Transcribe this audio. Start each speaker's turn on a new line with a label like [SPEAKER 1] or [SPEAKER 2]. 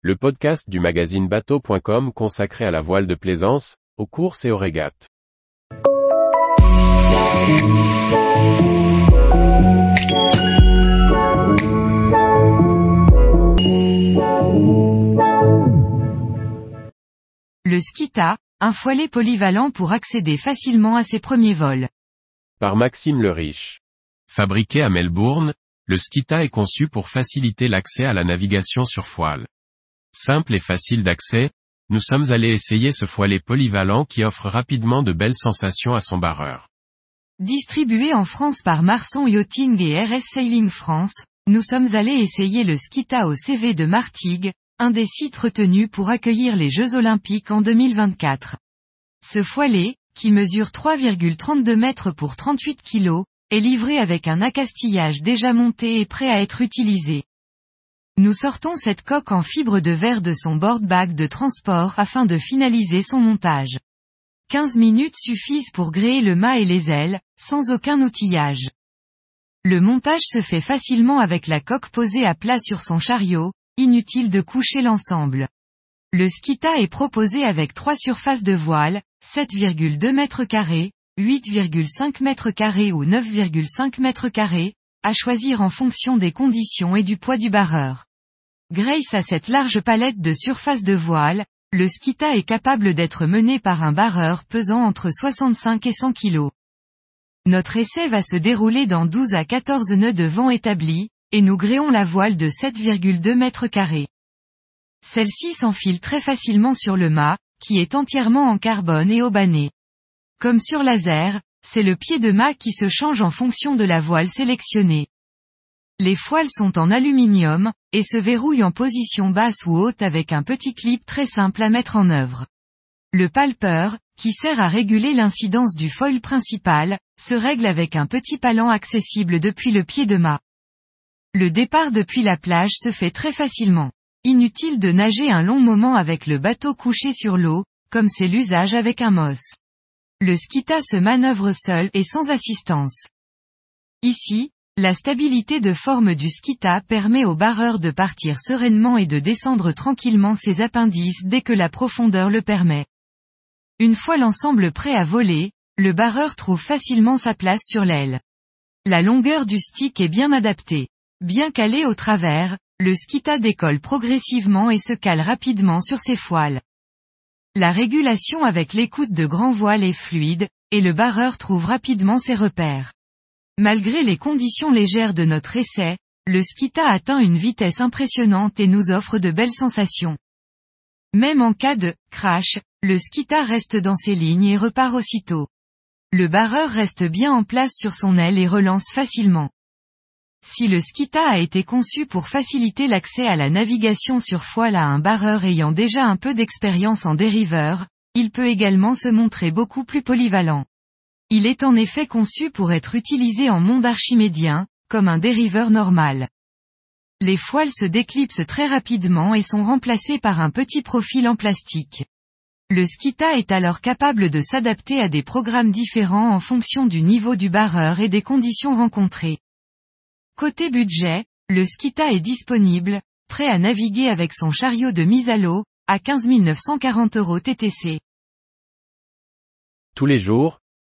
[SPEAKER 1] le podcast du magazine bateau.com consacré à la voile de plaisance, aux courses et aux régates.
[SPEAKER 2] Le Skita, un foilet polyvalent pour accéder facilement à ses premiers vols.
[SPEAKER 1] Par Maxime le Riche. Fabriqué à Melbourne, le Skita est conçu pour faciliter l'accès à la navigation sur foile. Simple et facile d'accès, nous sommes allés essayer ce foilet polyvalent qui offre rapidement de belles sensations à son barreur.
[SPEAKER 2] Distribué en France par Marsan Yachting et RS Sailing France, nous sommes allés essayer le Skita au CV de Martigues, un des sites retenus pour accueillir les Jeux Olympiques en 2024. Ce foilet, qui mesure 3,32 mètres pour 38 kg, est livré avec un accastillage déjà monté et prêt à être utilisé. Nous sortons cette coque en fibre de verre de son board bag de transport afin de finaliser son montage. 15 minutes suffisent pour gréer le mât et les ailes, sans aucun outillage. Le montage se fait facilement avec la coque posée à plat sur son chariot, inutile de coucher l'ensemble. Le Skita est proposé avec trois surfaces de voile, 7,2 m2, 8,5 m2 ou 9,5 m2, à choisir en fonction des conditions et du poids du barreur. Grâce à cette large palette de surfaces de voile, le Skita est capable d'être mené par un barreur pesant entre 65 et 100 kg. Notre essai va se dérouler dans 12 à 14 nœuds de vent établis, et nous gréons la voile de 7,2 mètres carrés. Celle-ci s'enfile très facilement sur le mât, qui est entièrement en carbone et aubané. Comme sur laser, c'est le pied de mât qui se change en fonction de la voile sélectionnée. Les foiles sont en aluminium, et se verrouillent en position basse ou haute avec un petit clip très simple à mettre en œuvre. Le palper, qui sert à réguler l'incidence du foil principal, se règle avec un petit palan accessible depuis le pied de mât. Le départ depuis la plage se fait très facilement. Inutile de nager un long moment avec le bateau couché sur l'eau, comme c'est l'usage avec un MOS. Le skita se manœuvre seul et sans assistance. Ici, la stabilité de forme du skita permet au barreur de partir sereinement et de descendre tranquillement ses appendices dès que la profondeur le permet. Une fois l'ensemble prêt à voler, le barreur trouve facilement sa place sur l'aile. La longueur du stick est bien adaptée. Bien calé au travers, le skita décolle progressivement et se cale rapidement sur ses foiles. La régulation avec l'écoute de grand voile est fluide, et le barreur trouve rapidement ses repères. Malgré les conditions légères de notre essai, le skita atteint une vitesse impressionnante et nous offre de belles sensations. Même en cas de crash, le skita reste dans ses lignes et repart aussitôt. Le barreur reste bien en place sur son aile et relance facilement. Si le Skita a été conçu pour faciliter l'accès à la navigation sur foile à un barreur ayant déjà un peu d'expérience en dériveur, il peut également se montrer beaucoup plus polyvalent. Il est en effet conçu pour être utilisé en monde archimédien, comme un dériveur normal. Les foiles se déclipsent très rapidement et sont remplacées par un petit profil en plastique. Le Skita est alors capable de s'adapter à des programmes différents en fonction du niveau du barreur et des conditions rencontrées. Côté budget, le Skita est disponible, prêt à naviguer avec son chariot de mise à l'eau, à 15 940 euros TTC.
[SPEAKER 1] Tous les jours,